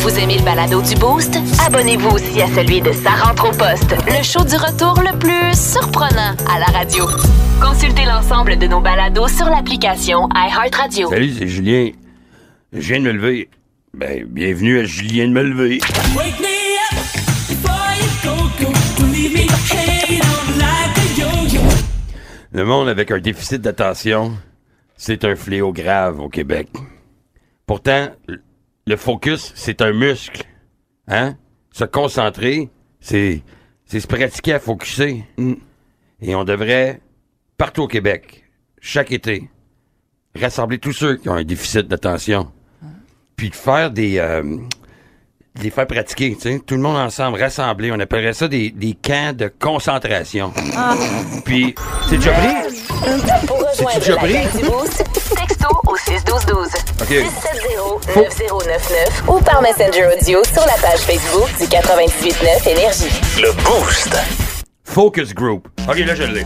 Vous aimez le balado du Boost? Abonnez-vous aussi à celui de Sa rentre au poste, le show du retour le plus surprenant à la radio. Consultez l'ensemble de nos balados sur l'application iHeartRadio. Salut, c'est Julien. Je viens de me lever. Ben, bienvenue à Julien de me lever. Wake me up before you go, go. Don't leave me hanging on like a yo-yo. Le monde avec un déficit d'attention, c'est un fléau grave au Québec. Pourtant, le focus, c'est un muscle. Hein? Se concentrer, c'est, c'est se pratiquer à focuser. Et on devrait, partout au Québec, chaque été, rassembler tous ceux qui ont un déficit d'attention. Puis de faire des, euh, les faire pratiquer, tu sais, tout le monde ensemble, rassembler. On appellerait ça des, des camps de concentration. Puis, c'est déjà pris? Rejoindre déjà pris? 61212. OK. 670-9099 ou par Messenger Audio sur la page Facebook du 989 Énergie. Le Boost. Focus Group. OK, là, je l'ai.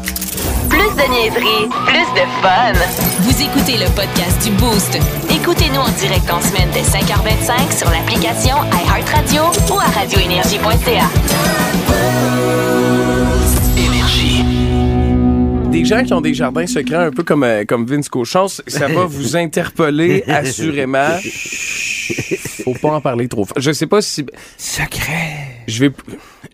Plus de niaiserie, plus de fun. Vous écoutez le podcast du Boost. Écoutez-nous en direct en semaine dès 5h25 sur l'application iHeartRadio ou à radioénergie.ca. Des gens qui ont des jardins secrets un peu comme, euh, comme Vince Cochon, ça va vous interpeller assurément. Faut pas en parler trop. Je sais pas si. Secret. Je vais.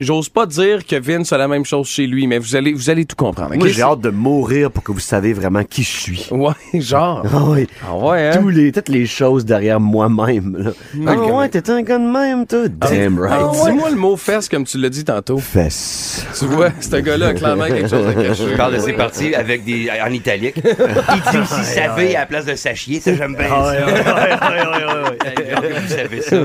J'ose pas dire que Vince a la même chose chez lui, mais vous allez, vous allez tout comprendre. Moi, j'ai hâte de mourir pour que vous savez vraiment qui je suis. Ouais, genre. Ah oui. Ah ouais, hein? Tous les, toutes les choses derrière moi-même. là. Ah ouais, t'es un gars de même, toi. Damn Hey, right. Dis-moi le mot fesse comme tu l'as dit tantôt. Fesses. Tu vois, ce gars-là a clairement quelque chose à cacher. Je parle de ses parties avec des, en italique. Il dit si savez à la place de sachier, ça j'aime bien ça. Vous savez ça.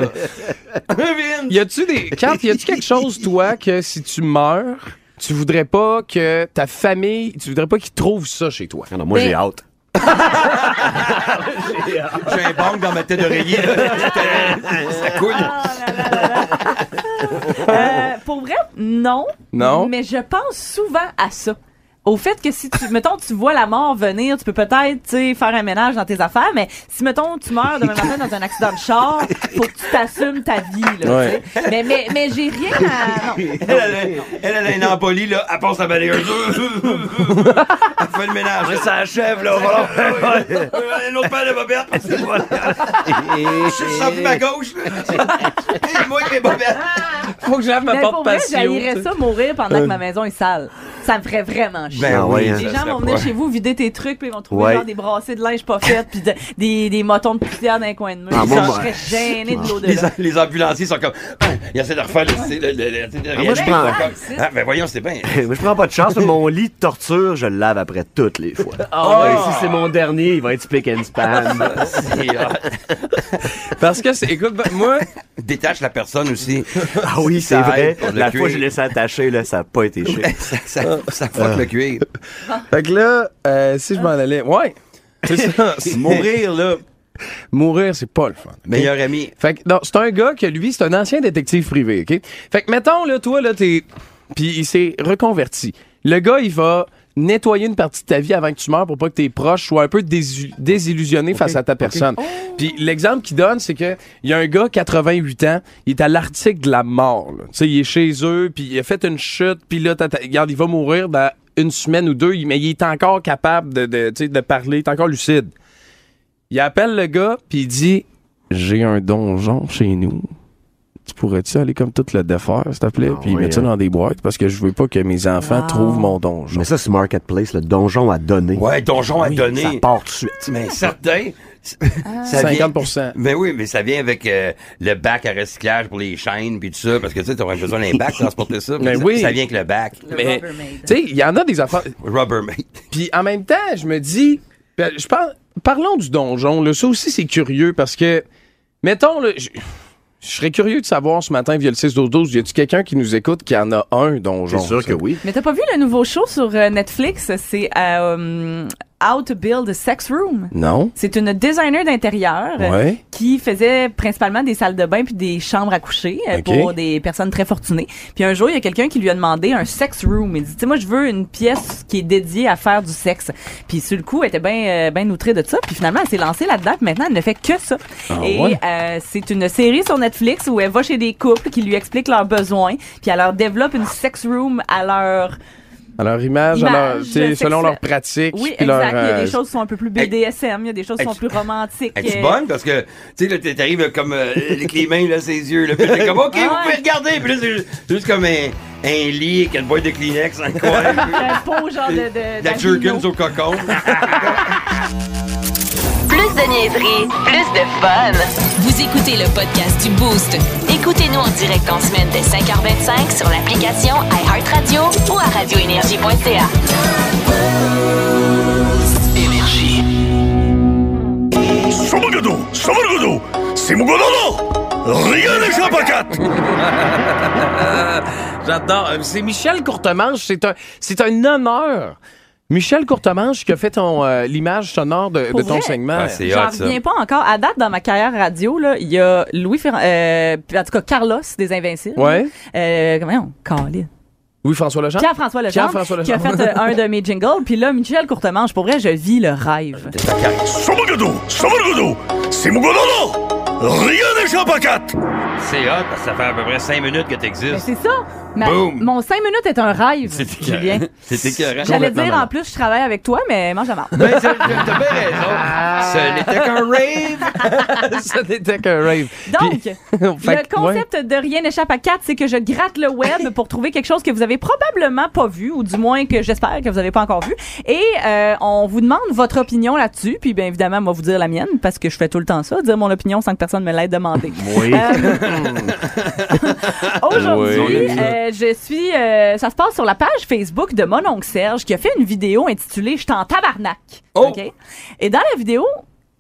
Y a-tu des. Quand y a-tu quelque chose, toi, que si tu meurs, tu voudrais pas que ta famille. Tu voudrais pas qu'ils trouvent ça chez toi? Ah non, moi, j'ai hâte. J'ai un bang dans ma tête d'oreiller. ça coule. Euh, pour vrai, non. Non? Mais je pense souvent à ça. Au fait que si tu, mettons, tu vois la mort venir, tu peux peut-être, tu sais, faire un ménage dans tes affaires, mais si, mettons, tu meurs demain matin dans un accident de char, faut que tu t'assumes ta vie, là, Ouais. tu sais. Mais, mais, mais j'ai rien à, non. Elle, elle, a- elle, elle a une empolie, là. Elle passe la balayeuse. elle fait le ménage. Ça achève, là. Voilà. Un autre paire de bobettes. Je sens plus ma gauche. là. Moi avec mes bobettes. Faut que j'aille ma Mais porte pour vrai, patio. j'haïrais ça mourir pendant que ma maison est sale. Ça me ferait vraiment Ben Ah oui, hein. Les ça gens vont venir pas- chez vous vider tes trucs, puis ils vont trouver Ouais. genre des brassées de linge pas faites, puis de- des, des motons de poussière dans les coins de mur. Ah, moi- je serais gêné de l'eau de Les, les ambulanciers sont comme. Ils essaient de refaire le. le, le, le- le- moi, je prends- comme, Ah, ben voyons, c'est bien. Moi, je prends pas de chance. Mon lit de torture, je le lave après toutes les fois. Ah, si c'est mon dernier, il va être spick and span. Parce que, c'est- écoute, ben, moi, détache la personne aussi. ah oui, c'est vrai. La fois que cuir. j'ai laissé attacher, là, ça a pas été chic. ça, ça, ça frotte le fait que là, euh, si je m'en allais. Ouais. C'est ça. Mourir, là, Mourir, c'est pas le fun. meilleur ami. Fait que, non, c'est un gars que lui, c'est un ancien détective privé, OK? Fait que, mettons, là, toi, là, t'es. Puis il s'est reconverti. Le gars, il va nettoyer une partie de ta vie avant que tu meurs pour pas que tes proches soient un peu désillusionnés face à ta personne. Puis l'exemple qu'il donne, c'est que il y a un gars, 88 ans, il est à l'article de la mort. Tu sais, il est chez eux, puis il a fait une chute, puis là, regarde, il va mourir dans une semaine ou deux, mais il est encore capable de, de, tu sais, de parler, il est encore lucide. Il appelle le gars, puis il dit J'ai un donjon chez nous. Tu pourrais-tu aller comme tout le défaire, s'il te plaît, puis oui, mettre ça hein. dans des boîtes parce que je veux pas que mes enfants Wow. trouvent mon donjon. Mais ça, c'est Marketplace, le donjon à donner. Ouais, donjon à donner. Ça part tout de suite. Mais certain. Ça vient- 50 Mais oui, mais ça vient avec euh, le bac à recyclage pour les chaînes puis tout ça, parce que tu sais, t'aurais besoin d'un bac pour transporter ça. Mais ça, oui. ça vient avec le bac. Mais, Rubbermaid. tu sais, il y en a des affaires. Rubbermaid. Puis en même temps, je me dis, ben, je parle, parlons du donjon. Là, ça aussi, c'est curieux parce que, mettons, là, je je serais curieux de savoir ce matin via le 6 12 12 y a-tu quelqu'un qui nous écoute qui en a un donjon C'est sûr ça? que oui. Mais t'as pas vu le nouveau show sur euh, Netflix? C'est euh, How to Build a Sex Room? Non. C'est une designer d'intérieur euh, Ouais. qui faisait principalement des salles de bain puis des chambres à coucher euh, pour des personnes très fortunées. Puis un jour, il y a quelqu'un qui lui a demandé un sex room. Il dit, tu sais, moi, je veux une pièce qui est dédiée à faire du sexe. Puis sur le coup, elle était bien ben outrée de ça. Puis finalement, elle s'est lancée là-dedans. Puis maintenant, elle ne fait que ça. Et Ah ouais? euh, c'est une série sur Netflix où elle va chez des couples qui lui expliquent leurs besoins. Puis elle leur développe une sex room à leur À leur image, à leur- Image selon sexuelle. leurs pratiques. Oui, puis exact. leur, Il y a euh, des choses qui sont un peu plus BDSM, il y a des choses qui sont plus romantiques. Es-tu Euh, bonne? Parce que, tu sais, t'arrives comme euh, avec les mains, là, ses yeux, là, puis t'es comme, OK, Ah vous ouais. pouvez regarder. Puis là, c'est juste, comme un, un lit avec une boîte de Kleenex coin. Un pot genre de... de la au cocon. Plus de niaiserie, plus de fun. Vous écoutez le podcast du Boost. Écoutez-nous en direct en semaine dès 5h25 sur l'application iHeartRadio ou à radioénergie.ca. Énergie. Somagodo, Somagodo, Simogodono, rien n'échappe à quatre. J'adore. Euh, C'est Michel Courtemanche. C'est un, c'est un honneur. Michel Courtemanche qui a fait ton, euh, l'image sonore de, ton vrai? segment. Ah, c'est J'en hot, ça. reviens pas encore. À date, dans ma carrière radio, là, il y a Louis Ferrand, euh, en tout cas, Carlos des Invincibles. Ouais. Euh, comment on? Colin. Louis-François Legendre. Pierre-François Legendre. Pierre-François Qui a fait euh, un de mes jingles. Puis là, Michel Courtemanche, pour vrai, je vis le rêve. Somagodo, Somagodo, Simogodono, rien n'échappe à quatre. C'est hot, parce que ça fait à peu près 5 minutes que Mais t'existes. c'est ça. Ma- Boom. mon 5 minutes est un rêve. C'est Julien. écœurant. C'est écœurant. J'allais dire en plus, je travaille avec toi, mais mange la marde. Ben, c'est- t'as bien raison. Ce n'était qu'un rave. Ça n'était qu'un rave. Donc, Puis- le concept de Rien n'échappe à 4, c'est que je gratte le web pour trouver quelque chose que vous avez probablement pas vu, ou du moins que j'espère que vous n'avez pas encore vu. Et euh, on vous demande votre opinion là-dessus. Puis bien évidemment, moi, vous dire la mienne, parce que je fais tout le temps ça, dire mon opinion sans que personne me l'ait demandé. Oui. Euh, Aujourd'hui, Oui. euh, je suis. euh, ça se passe sur la page Facebook de mon oncle Serge qui a fait une vidéo intitulée Je en tabarnak. Oh! OK? Et dans la vidéo,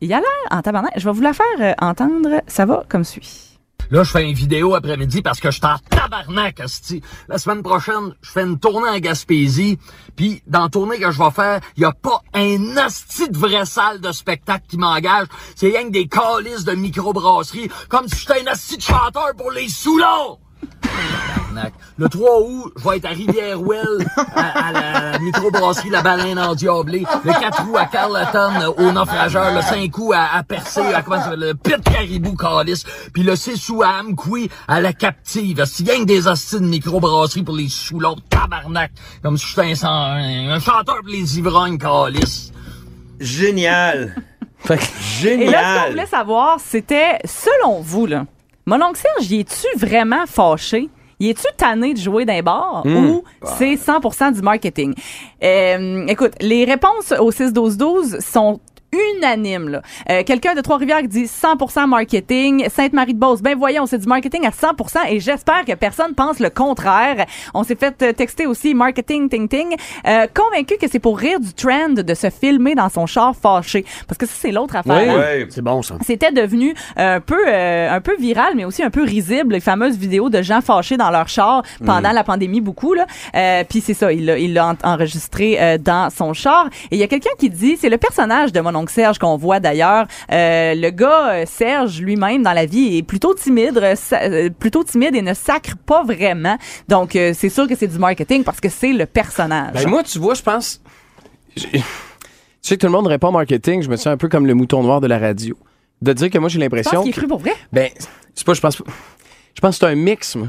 il a l'air en tabarnak. Je vais vous la faire euh, entendre. Ça va comme suit. Là, je fais une vidéo après-midi parce que je suis en tabarnak, asti. La semaine prochaine, je fais une tournée en Gaspésie. Puis, dans la tournée que je vais faire, il y a pas un asti de vraie salle de spectacle qui m'engage. C'est rien que des calices de microbrasserie. Comme si j'étais un asti de chanteur pour les soulons! Le 3 août, je vais être à Rivière-Ouelle, à, à la microbrasserie La Baleine en Diablé. Le 4 août, à Carleton, au Naufrageur. Le 5 août, à, à Percé, à comment ça le Pit Caribou Calice. Puis le 6 août, à Amqui, à La Captive. C'est rien que des hosties de microbrasserie pour les soulons. Tabarnak. Comme si j'étais un, un, un chanteur pour les ivrognes Calice. Génial. Fait que- Et là, ce qu'on Génial. voulait savoir, c'était, selon vous, là, mon oncle Serge, y es-tu vraiment fâché? Y es-tu tanné de jouer d'un bar ou c'est 100% du marketing? Euh, écoute, les réponses au 6-12-12 sont unanimes. là. Euh, Quelqu'un de Trois-Rivières qui dit 100% marketing. Sainte-Marie-de-Beauce, ben voyons, c'est du marketing à 100% et j'espère que personne pense le contraire. On s'est fait euh, texter aussi marketing ting ting. Euh, convaincu que c'est pour rire du trend de se filmer dans son char fâché. Parce que ça, c'est l'autre affaire. Oui. hein. C'est bon, ça. C'était devenu un peu euh, un peu viral, mais aussi un peu risible, les fameuses vidéos de gens fâchés dans leur char pendant la pandémie, beaucoup là. Euh, Puis c'est ça, il l'a il l'a en- enregistré euh, dans son char. Et il y a quelqu'un qui dit, c'est le personnage de mon oncle Serge qu'on voit d'ailleurs. Euh, le gars euh, Serge lui-même dans la vie est plutôt timide, euh, plutôt timide et ne sacre pas vraiment. Donc euh, c'est sûr que c'est du marketing parce que c'est le personnage. Ben, moi, tu vois, je pense. Tu sais que tout le monde répond marketing, je me sens un peu comme le mouton noir de la radio. De dire que moi, j'ai l'impression. qu'il est que- cru pour vrai? Ben, c'est pas, je pense. Je pense que c'est un mix, moi.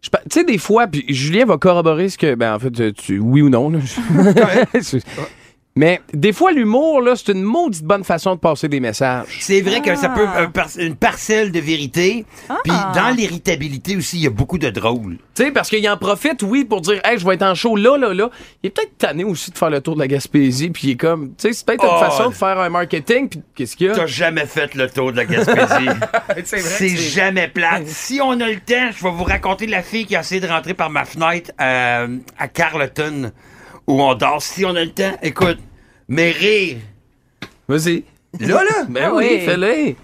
Tu sais, des fois, puis Julien va corroborer ce que. Ben, en fait, tu, oui ou non, là. Mais des fois, l'humour, là, c'est une maudite bonne façon de passer des messages. C'est vrai que ça peut Ah. un par- une parcelle de vérité. Puis dans l'irritabilité aussi, il y a beaucoup de drôle. Tu sais, parce qu'il en profite, oui, pour dire, hey, je vais être en show là, là, là. Il est peut-être tanné aussi de faire le tour de la Gaspésie, puis il est comme, tu sais, c'est peut-être une Oh. façon de faire un marketing, puis qu'est-ce qu'il y a? T'as jamais fait le tour de la Gaspésie. C'est vrai C'est que c'est- jamais plate. Si on a le temps, je vais vous raconter la fille qui a essayé de rentrer par ma fenêtre euh, à Carleton, où on dort. Si on a le temps, écoute, mais rire. Vas-y. Là, là, Ben Ah oui, oui. fais-le.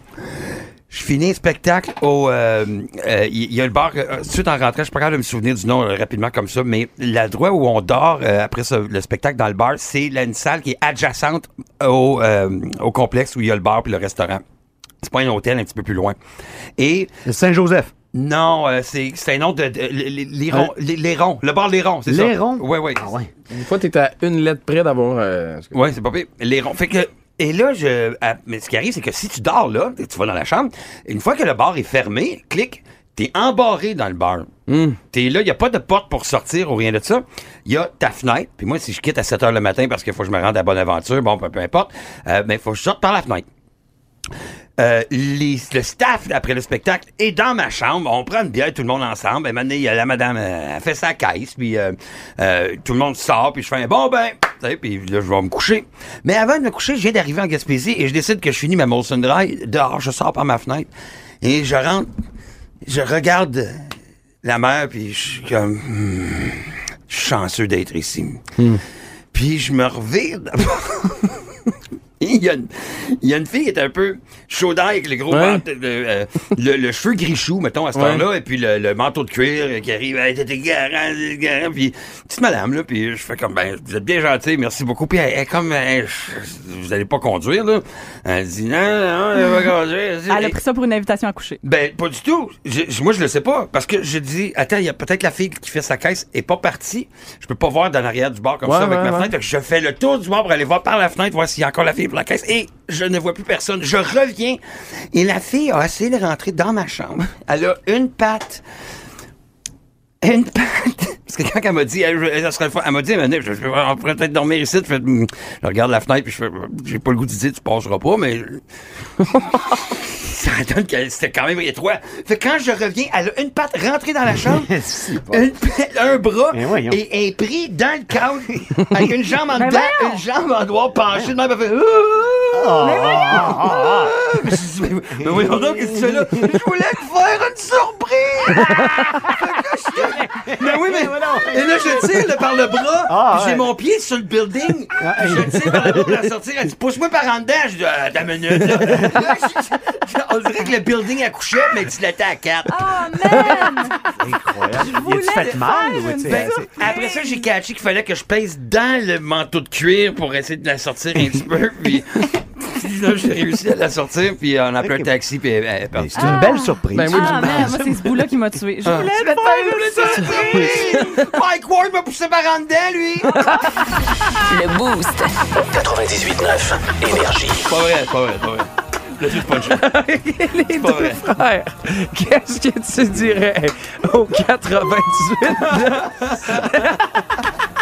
Je finis un spectacle au. euh, euh, Il y a le bar. euh, suite en rentrant, je suis pas capable de me souvenir du nom euh, rapidement comme ça, mais l'endroit où on dort euh, après le spectacle dans le bar, c'est là, une salle qui est adjacente au, euh, au complexe où il y a le bar puis le restaurant. C'est pas un hôtel un petit peu plus loin. Et Saint-Joseph. Non, euh, c'est c'est un nom de, de- les ronds, le bar les ronds, c'est ça? Les ronds? Ouais, ouais. Ah ouais. Une fois, t'es à une lettre près d'avoir. euh, Ouais, c'est pas pire. Les ronds. Fait que. Et là, je. à- mais ce qui arrive, c'est que si tu dors là, tu vas dans la chambre, une fois que le bar est fermé, clic, t'es embarré dans le bar. T'es là, il a pas de porte pour sortir ou rien de ça. Il y a ta fenêtre. Puis moi, si je quitte à 7 h le matin parce qu'il faut que je me rende à Bonaventure, bon, peu, peu importe, euh, mais il faut que je sorte par la fenêtre. Euh, les- le staff, après le spectacle, est dans ma chambre. On prend une bière, tout le monde ensemble. Et maintenant, il y a la madame, euh, elle fait sa caisse, puis euh, euh, tout le monde sort, puis je fais un bon ben, puis là, je vais me coucher. Mais avant de me coucher, je viens d'arriver en Gaspésie et je décide que je finis ma Molson Dry. Dehors, je sors par ma fenêtre et je rentre, je regarde la mer, puis je suis comme... hmm, je suis chanceux d'être ici. Puis je me revire. Il y, a une, il y a une fille qui est un peu chaud avec le gros Ouais. le, euh, le, le cheveu grichou, mettons, à ce Ouais. temps-là, et puis le, le manteau de cuir euh, qui arrive, hey, t'es garant, garant, puis petite madame, là, puis je fais comme, ben, vous êtes bien gentil, merci beaucoup, puis elle, elle est comme, euh, je- vous allez pas conduire, là. Elle dit, non, non, elle va conduire. Elle a pris ça pour une invitation à coucher. Ben, pas du tout. Je- moi, je le sais pas. Parce que je dis, attends, il y a peut-être la fille qui fait sa caisse est pas partie. Je peux pas voir dans l'arrière du bar comme Ouais, ça avec ma fenêtre. Je fais le tour du bar pour aller voir par la fenêtre, voir s'il y a encore la fille la caisse. Et je ne vois plus personne. Je reviens. Et la fille a essayé de rentrer dans ma chambre. Elle a une patte. Une patte. Parce que quand elle m'a dit, elle, je- elle serait le fun, elle m'a dit, mais je, je- on pourrait peut-être dormir ici. Je, fais, hum, je regarde la fenêtre, puis je fais, j'ai pas le goût de dire, tu passeras pas, mais ça donne que c'était quand même étroit. Fait que quand je reviens, elle a une patte rentrée dans la chambre, une un bras, voyons. et elle est pris dans le cadre, avec une jambe en dedans, une jambe en droit penchée, de même, elle fait... Ah! Mais je dis, mais- mais voyons donc, qu'est-ce que tu fais là? Je voulais te faire une surprise! Mais oui, mais. Et là, je tire par le bras, Ah, j'ai ouais. mon pied sur le building. puis je tire par le bras pour la sortir. Elle dit, pousse-moi par en dedans. Je dis, ah, ta minute. Là, Là, je- je- on dirait que le building accouchait, mais tu l'étais à quatre. Ah, man! Incroyable. Y voulais a-tu fait mal? ou, tu Ben, après ça, j'ai catché qu'il fallait que je pèse dans le manteau de cuir pour essayer de la sortir un petit peu. Puis là, j'ai réussi à la sortir. Puis on a appelé un taxi. Puis elle est partie. C'est une belle surprise. Ben oui, Ah, moi, c'est ce bout-là qui m'a tué. Je voulais Je vais te faire une surprise! Mike Ward m'a poussé par en dedans, lui! Le Boost. 98.9 Énergie. Pas vrai, pas vrai, pas vrai. Les deux frères, qu'est-ce que tu dirais au 98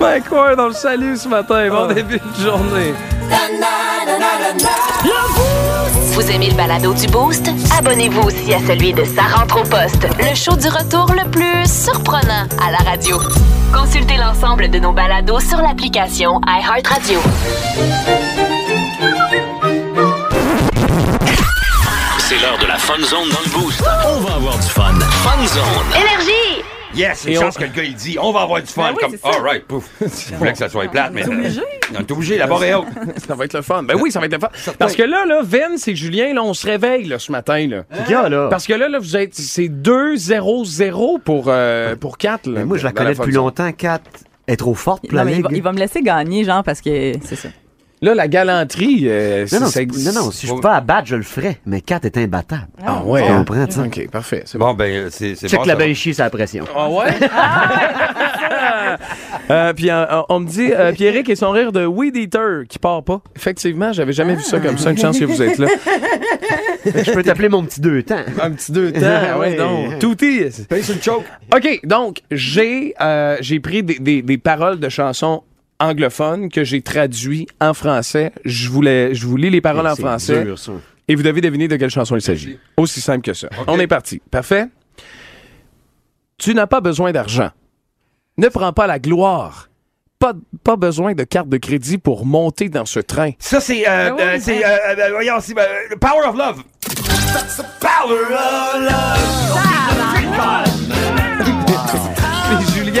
Mike Ward, on le salue ce matin. Bon début de journée. Vous aimez le balado du Boost? Abonnez-vous aussi à celui de Sa rentre au poste, le show du retour le plus surprenant à la radio. Consultez l'ensemble de nos balados sur l'application iHeartRadio. C'est l'heure de la Fun Zone dans le Boost. On va avoir du fun. Fun Zone. Énergie! Yes, une Et chance on- que le gars, il dit, on va avoir du fun. Ben oui, comme, c'est ça. all right, pouf. Je voulais que ça soit plate, mais. est obligé. On est obligé, la barre est haute. Ça va être le fun. Ben oui, ça va être le fun. Parce que là, là, Vince et Julien, là, on se réveille là, ce matin. Là. Gars, là? Parce que là, là vous êtes. C'est 2-0-0 pour, euh, pour 4. Là, Mais moi, je la connais Fun depuis longtemps. Kat est trop forte pour la Non, mais il, va, ligue. il va me laisser gagner, genre, parce que c'est ça. Là, la galanterie, euh, Non, non, ça c'est- existe. non, non, si je peux pas abattre, je le ferais. Mais Kat est imbattable. Ah ouais. Tu hein? comprends, tu. OK, parfait. C'est bon. Bon, ben, c'est c'est Check bon. la va. bain chier sa pression. Ah ouais? Euh, puis euh, on me dit euh, Pierrick et son rire de Weed Eater qui part pas. Effectivement, j'avais jamais vu ça comme ça. Une chance que vous êtes là. je peux t'appeler mon petit deux temps. Un petit deux temps. Ah ouais, donc. Touti. Paye une choke. OK, donc, j'ai euh, j'ai pris des, des- des paroles de chansons anglophones que j'ai traduit en français. Je voulais, je vous lis les paroles en français dur, ça. et vous devez deviner de quelle chanson il s'agit. Aussi simple que ça. On est parti. Parfait? Tu n'as pas besoin d'argent. Ne prends pas la gloire. Pas, pas besoin de carte de crédit pour monter dans ce train. Ça, c'est. Euh, Ben oui, euh, ben- c'est. Euh, euh, voyons, c'est. euh, the Power of Love. That's the power of love. Et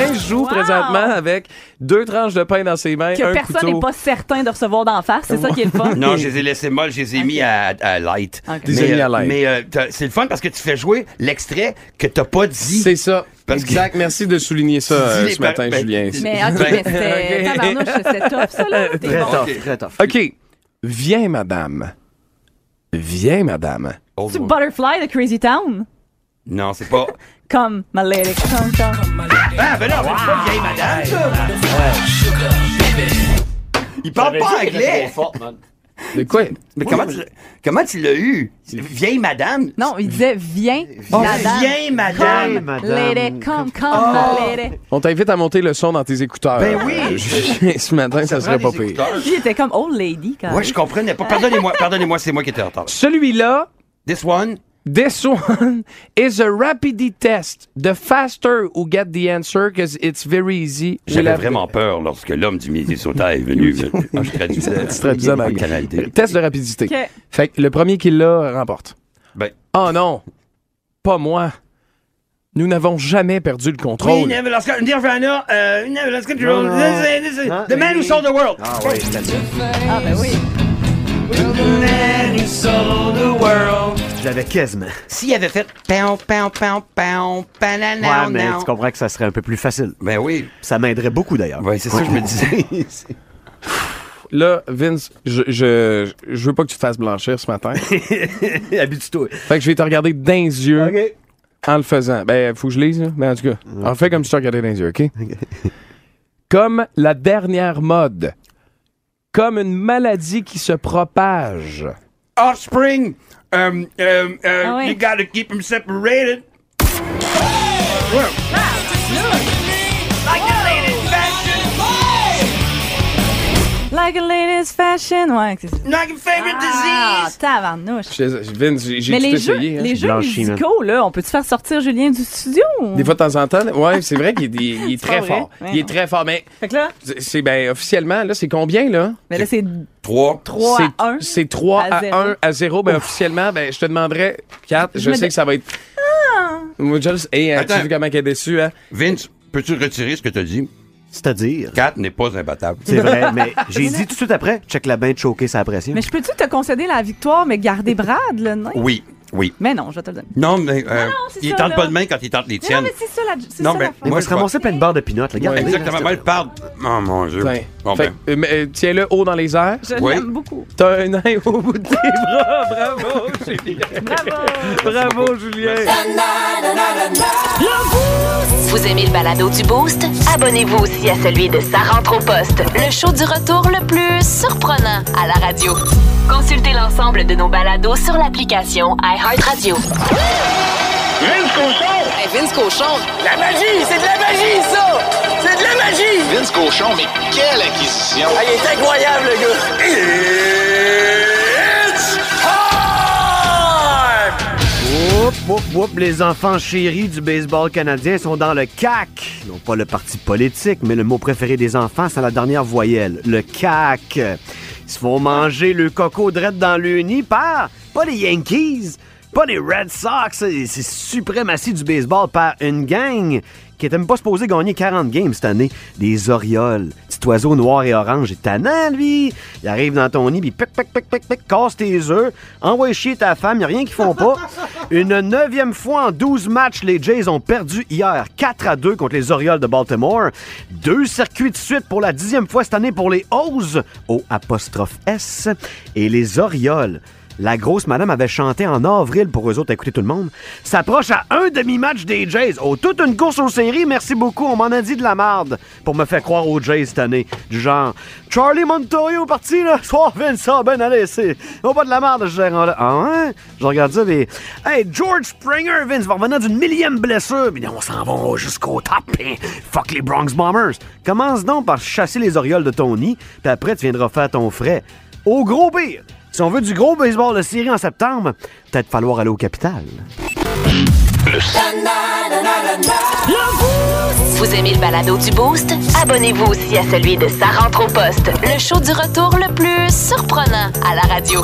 Julien joue Wow. présentement avec deux tranches de pain dans ses mains, Que un personne n'est pas certain de recevoir d'en face. C'est ça qui est le fun. Non, je les ai laissés molles, je les ai mis à, à light. Ok. Les Mais, ai mis à euh, light. Mais euh, c'est le fun parce que tu fais jouer l'extrait que t'as pas dit. C'est ça. Parce que- exact. Merci de souligner ça euh, ce matin, ben, Julien. Mais ok, Ben, mais c'était. ok. Tabarnouche, c'était top, ça, là. Très bon. tough, très tough. OK. Viens, madame. Viens, madame. Oh, Tu Butterfly de Crazy Town? Non, c'est pas. Comme my lady, come, come. Ah, ben non, c'est pas vieille madame, ça. Il parle pas anglais. De quoi? Mais comment tu, l'as- comment tu l'as eu? Vieille madame? Non, il disait viens, Oh, madame. viens, madame. Come, madame. lady, come, come, Oh. my lady. On t'invite à monter le son dans tes écouteurs. Ben oui. Euh, ce matin, ça, serait pas pire. il était comme old lady, quand Ouais, je comprenais pas. Pardonnez-moi, pardonnez-moi, c'est moi qui étais en retard. Celui-là, This one? This one is a rapidity test. The faster you get the answer, because it's very easy. J'avais vraiment peur lorsque l'homme du Minnesota est venu. Ah, je traduisais. Tu traduisais ma Canal D. Test de rapidité. Ok. Fait que le premier qui l'a remporte. Ben, Oh non, pas moi. Nous n'avons jamais perdu le contrôle. We never lost control. Nirvana, uh, never lost control. Non, non. This is- this the man who sold the world. Ah oui, c'est ça. Ah, ben oui. J'avais quasiment. S'il avait fait pow, pow, pow, Ouais, panana, mais now. tu comprends que ça serait un peu plus facile. Ben oui. Ça m'aiderait beaucoup d'ailleurs. Ouais, c'est ça que je me disais. Là, Vince, je, je, je veux pas que tu te fasses blanchir ce matin. Habitue-toi. fait que je vais te regarder dans les yeux en le faisant. Ben, faut que je lise, là. Mais en tout cas, en fait comme si tu te regardais dans les yeux, OK? comme la dernière mode. Comme une maladie qui se propage. offspring. Um, um, uh, oh, you got to keep them separated. Well, Like a lady's fashion. Ouais, c'est ça. Like a favorite Ah, disease. tabarnouche. Je- Vince, j'ai j'ai Mais tout les jeux, essayé. hein. les jeux Blanchi, man. musicaux, là, on peut-tu faire sortir Julien du studio? Des fois, de temps en temps, ouais, c'est vrai qu'il est, il est très vrai? fort. Ouais, il est très fort, mais Fait que là, c'est- c'est ben officiellement là, c'est combien là? Mais là, c'est Trois. 3 C'est- à 1. C'est 3 à à, zéro. 1 à 0. Ben, officiellement, ben, je te demanderais 4. Je, me sais dé- que ça va être. Moi, je le sais. Hey, hein, tu Attends. vu comment elle est déçue, hein? Vince, peux-tu retirer ce que tu as dit? C'est-à-dire? 4 n'est pas imbattable. C'est vrai, mais j'ai dit tout de suite après, check la bain de choquer sa pression. Mais je peux-tu te concéder la victoire, mais garder Brad, le nain? Oui, oui. Mais non, je vais te le donner. Non, mais euh, non, c'est il ça, tente là. pas de main quand il tente les Mais non, tiennes. mais c'est ça, la, c'est Non, ça mais moi, va je se ramasser plein de barres de pinot. Regarde. Ouais. Exactement. Moi, il parle. Oh mon Dieu. Tiens. Bon, Fait ben. euh, mais, euh, Tiens-le haut dans les airs. Je Oui. l'aime beaucoup. T'as un œil au bout de tes bras. Bravo, Julien. Bravo! Bravo, Julien. Vous aimez le balado du Boost? Abonnez-vous aussi à celui de Sa rentre au poste, le show du retour le plus à la radio. Consultez l'ensemble de nos balados sur l'application iHeartRadio. Vince Cochon! Vince Cochon, La magie! C'est de la magie, ça! C'est de la magie! Vince Cochon, mais quelle acquisition! Ah, il est incroyable, le gars! It's time! Whoop, whoop, whoop, les enfants chéris du baseball canadien sont dans le CAC. Non pas le parti politique, mais le mot préféré des enfants, c'est la dernière voyelle, le CAC. Ils se font manger le coco drette dans le nid par, pas les Yankees, pas les Red Sox, c'est suprématie du baseball par une gang qui était même pas supposé gagner 40 games cette année. Des Orioles. Petit oiseau noir et orange. Il est tannant, lui. Il arrive dans ton nid, puis pic, pic, pic, pic, pic, casse tes œufs, envoie chier ta femme, y a rien qu'ils font pas. Une neuvième fois en 12 matchs, les Jays ont perdu hier 4 à 2 contre les Orioles de Baltimore. Deux circuits de suite pour la dixième fois cette année pour les O's, au apostrophe S. Et les Orioles la grosse madame avait chanté en avril pour eux autres écouter tout le monde. S'approche à un demi-match des Jays. Oh, toute une course aux séries, merci beaucoup. On m'en a dit de la marde pour me faire croire aux Jays cette année. Du genre, Charlie Montoyo parti, là. Soir Vincent, ben allez, c'est. Oh, pas de la marde, ce gérant-là. Ah ouais? Je regarde ça, les. Hey, George Springer, Vince, va revenir d'une millième blessure. Mais on s'en va jusqu'au top. hein. Fuck les Bronx Bombers. Commence donc par chasser les orioles de ton nid, puis après, tu viendras faire ton frais. Au gros pire. Si on veut du gros baseball de série en septembre, peut-être falloir aller au capital. Vous aimez le balado du Boost? Abonnez-vous aussi à celui de Sa rentre au poste, le show du retour le plus surprenant à la radio.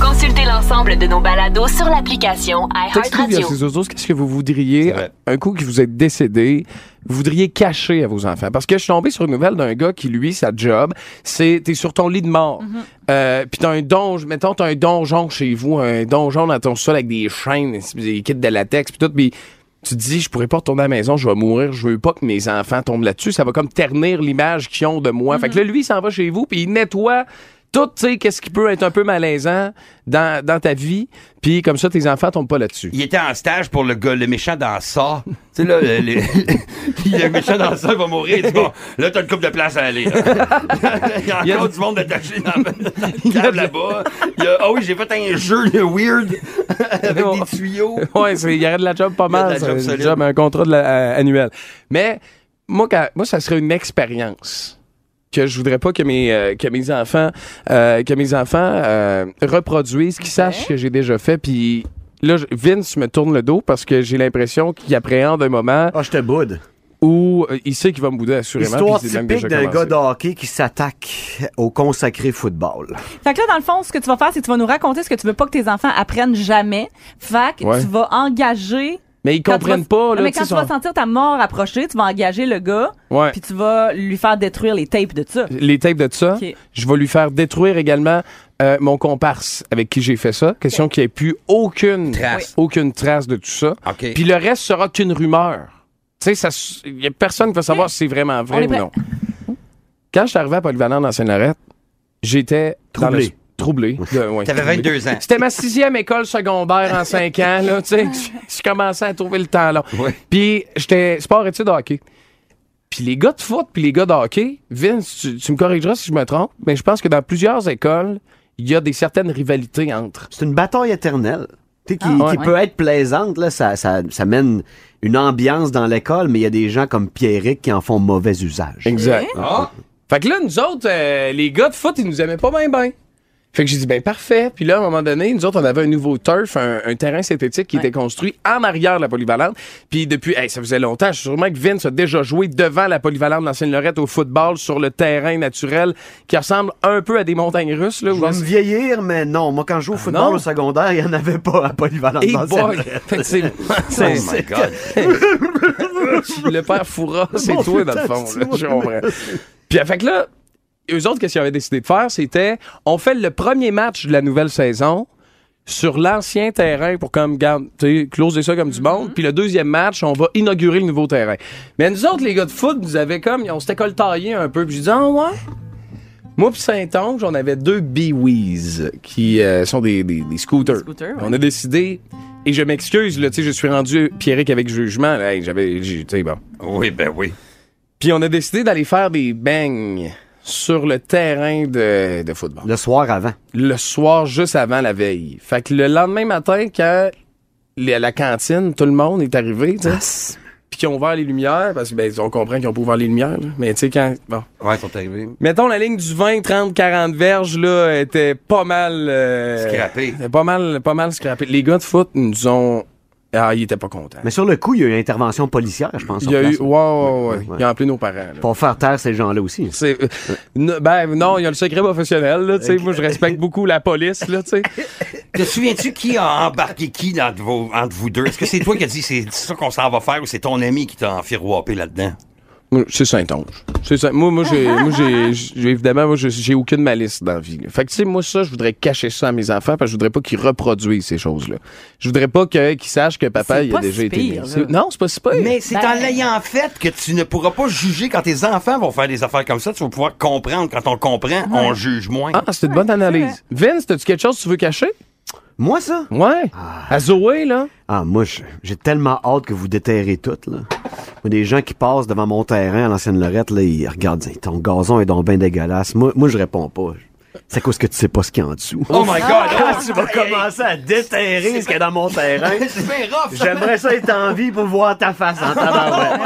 Consultez l'ensemble de nos balados sur l'application iHeartRadio. qu'est-ce que vous voudriez un coup que vous êtes décédé, vous voudriez cacher à vos enfants. Parce que je suis tombé sur une nouvelle d'un gars qui, lui, sa job, c'est t'es sur ton lit de mort. Euh, puis t'as un donjon, mettons, t'as un donjon chez vous, un donjon dans ton sol avec des chaînes, des kits de latex, puis tout, puis tu te dis, je pourrais pas retourner à la maison, je vais mourir, je veux pas que mes enfants tombent là-dessus. Ça va comme ternir l'image qu'ils ont de moi. Fait que là, lui, il s'en va chez vous, puis il nettoie tout, tu sais, qu'est-ce qui peut être un peu malaisant dans, dans ta vie, puis comme ça, tes enfants tombent pas là-dessus. Il était en stage pour le gars, le méchant dans ça. tu sais, là, le, le- le méchant dans ça va mourir. Il dit, bon, là, t'as une coupe de place à aller. Il y a Il y a encore du monde attaché dans la table là-bas. Il y a- Ah oui, j'ai fait un jeu de weird avec des tuyaux. ouais, c'est- il y aurait de la job pas Il y a de mal. la job job, un contrat de la- euh, annuel. Mais moi, quand- moi, ça serait une expérience que je voudrais pas que mes euh, que mes enfants euh, que mes enfants euh, reproduisent, qu'ils sachent que j'ai déjà fait. Puis là, je- Vince me tourne le dos parce que j'ai l'impression qu'il appréhende un moment Ah, je te boude. où euh, il sait qu'il va me bouder assurément. Histoire puis c'est même typique déjà d'un commencé. gars de hockey qui s'attaque au consacré football. Fait que là, dans le fond, ce que tu vas faire, c'est que tu vas nous raconter ce que tu veux pas que tes enfants apprennent jamais. Fait que Ouais. tu vas engager. Mais ils quand tu comprennent vas- pas. Non, Là, mais tu quand tu vas sentir ta mort approcher, tu vas engager le gars, Ouais. puis tu vas lui faire détruire les tapes de ça. les tapes de ça. Ok. Je vais lui faire détruire également euh, mon comparse avec qui j'ai fait ça. Question qu'il n'y ait plus aucune Trace. aucune trace de tout ça. OK. Puis le reste sera qu'une rumeur. Tu sais, il n'y a personne qui va savoir si c'est vraiment vrai ou non. Quand je suis arrivé à Polyvalent dans Sainte-Lorette, j'étais dans le- Troublé. Ouais, T'avais troublé. 22 ans. C'était ma sixième école secondaire en cinq ans, là, tu sais. Je commençais à trouver le temps long. Ouais. Puis j'étais sport-études hockey. Puis les gars de foot puis les gars de hockey, Vince, tu, tu me corrigeras si je me trompe, mais je pense que dans plusieurs écoles, il y a des certaines rivalités entre. C'est une bataille éternelle. Tu sais, qui, Ah, qui ouais. peut être plaisante, là, ça, ça, ça mène une ambiance dans l'école, mais il y a des gens comme Pierrick qui en font mauvais usage. Exact. Ah, Fait que là, nous autres, euh, les gars de foot, ils nous aimaient pas bien, bien. Fait que j'ai dit, ben parfait. Puis là, à un moment donné, nous autres, on avait un nouveau turf, un, un terrain synthétique qui était construit en arrière de la polyvalente. Puis depuis, hey, ça faisait longtemps, je suis sûrement que Vince a déjà joué devant la polyvalente l'ancienne Lorette au football sur le terrain naturel qui ressemble un peu à des montagnes russes. Là, Je vais me vieillir, mais non. Moi, quand je joue au football non? au secondaire, il n'y en avait pas à Polyvalente. Hey c'est- Oh my God. le père Foura, c'est toi dans le fond. Là, je comprends. Puis, fait que là, eux autres, qu'est-ce qu'ils avaient décidé de faire? C'était, on fait le premier match de la nouvelle saison sur l'ancien terrain pour comme, garde, tu sais, closer ça comme du monde. Puis le deuxième match, on va inaugurer le nouveau terrain. Mais nous autres, les gars de foot, nous avaient comme, on s'était coltaillés un peu. Puis je dis, ah ouais? Moi puis Saint-Onge, on avait deux Biwis qui euh, sont des, des, des scooters. Scooters, ouais. On a décidé, et je m'excuse, là, tu sais, je suis rendu Pierrick avec jugement. hey, j'avais, j'ai- tu sais, bon. Oui, ben oui. Puis on a décidé d'aller faire des bangs sur le terrain de, de football. Le soir avant. Le soir, juste avant la veille. Fait que le lendemain matin, quand les- la cantine, tout le monde est arrivé, tu sais, puis qu'ils ont ouvert les lumières, parce que ben, on comprend qu'ils ont pas ouvert les lumières, là. mais tu sais, quand... Bon. Ouais, ils sont arrivés. Mettons, la ligne du 20, 30, 40 verges, là, était pas mal... euh, Scrappée. était Pas mal, pas mal scrappé. Les gars de foot nous ont... Ah, ils étaient pas contents. Mais sur le coup, il y a eu intervention policière, je pense. Il y a place. eu... Ouais, ouais, ouais. Ouais. Ils ont appelé nos parents, là. Pour faire taire ces gens-là aussi. C'est, euh, ben non, il y a le secret professionnel. Là, tu sais. Moi, je respecte beaucoup la police. Là, tu sais. Te souviens-tu qui a embarqué qui dans vos- entre vous deux? Est-ce que c'est toi qui as dit c'est ça qu'on s'en va faire ou c'est ton ami qui t'a enfiroppé là-dedans? C'est Saint-Onge. C'est Saint- moi, moi, j'ai, moi j'ai, j'ai- évidemment, moi, j'ai- aucune malice dans la vie. là. Fait que, tu sais, moi, ça, je voudrais cacher ça à mes enfants parce que je voudrais pas qu'ils reproduisent ces choses-là. Je voudrais pas que- qu'ils sachent que papa, il a déjà si été pire, Non, c'est pas si pire. Mais c'est Ben- en l'ayant fait que tu ne pourras pas juger quand tes enfants vont faire des affaires comme ça. Tu vas pouvoir comprendre. Quand on comprend, on juge moins. Ah, c'est une bonne analyse. Vince, as-tu quelque chose que tu veux cacher? Moi, ça? Ouais. À Zoé, là. Ah, moi, j'ai tellement hâte que vous déterrez tout, là. Moi, des gens qui passent devant mon terrain à l'ancienne Lorette, là, ils regardent, ton gazon est donc bien dégueulasse. Moi, moi, je réponds pas. C'est à cause que tu sais pas ce qu'il y a en dessous. Oh my God! Quand oh, tu vas commencer à déterrer ce qu'il y a dans mon terrain, j'aimerais ça être en vie pour voir ta face en tabarouette.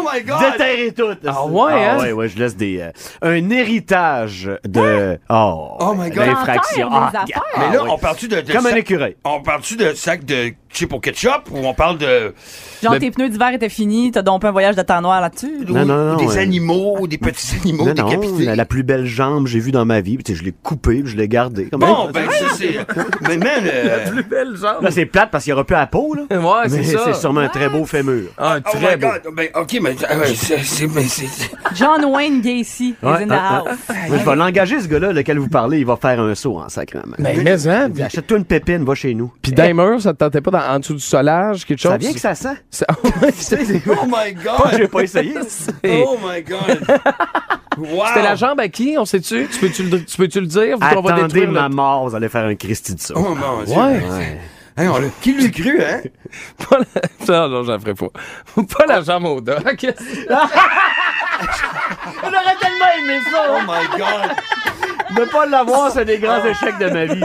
Oh my God! Déterrer tout. Ah ouais, hein? ouais, ouais, je laisse des... euh, un héritage de... Oh, Oh my God. L'infraction. T'enterres Ah, des affaires. Mais là, oui. on parle-tu de, de Comme un sac- écureuil. On parle-tu de sac de chip au ketchup ou on parle de. Genre, Le- tes pneus d'hiver étaient finis, t'as donc un voyage de temps noir là-dessus. Non, non, non, ou des animaux, des petits animaux Non, non, décapités. la, la plus belle jambe que j'ai vue dans ma vie. Tu je l'ai coupée, puis je l'ai gardée. Comme Bon, ben, ça, c'est. Mais, man, euh, Plus belle jambe. Là, c'est plate parce qu'il n'y aura plus à la peau, là. Ouais, Mais c'est ça. c'est sûrement un très beau fémur. Ah, Oh très my beau. God. Ben, OK, mais ah, ouais, c'est- c'est- mais c'est- John Wayne Gacy is Ouais, in the ah, house. Je vais l'engager, ce gars-là, lequel vous parlez. Il va faire un saut en sacrement. Mais, mais, hein. Achète-toi une pépine, va chez nous. Puis Damer, ça te tentait pas en dessous du solage, quelque chose? Ça vient que ça sent. Ça- Oh my Pas que j'ai God! pas essayé. Oh my God! Wow! C'était la jambe à qui? On sait-tu? Tu peux-tu le, tu peux-tu le dire? Vu qu'on va Attendez détruire ma le... mort, vous allez faire un Christy de ça. Oh mon Dieu! Ouais. Hein, on Qui lui cru, hein? Pas la... Non, non, j'en ferai pas. Pas la jambe au doc. On aurait tellement aimé ça. Oh my God! De pas l'avoir, c'est des grands échecs de ma vie.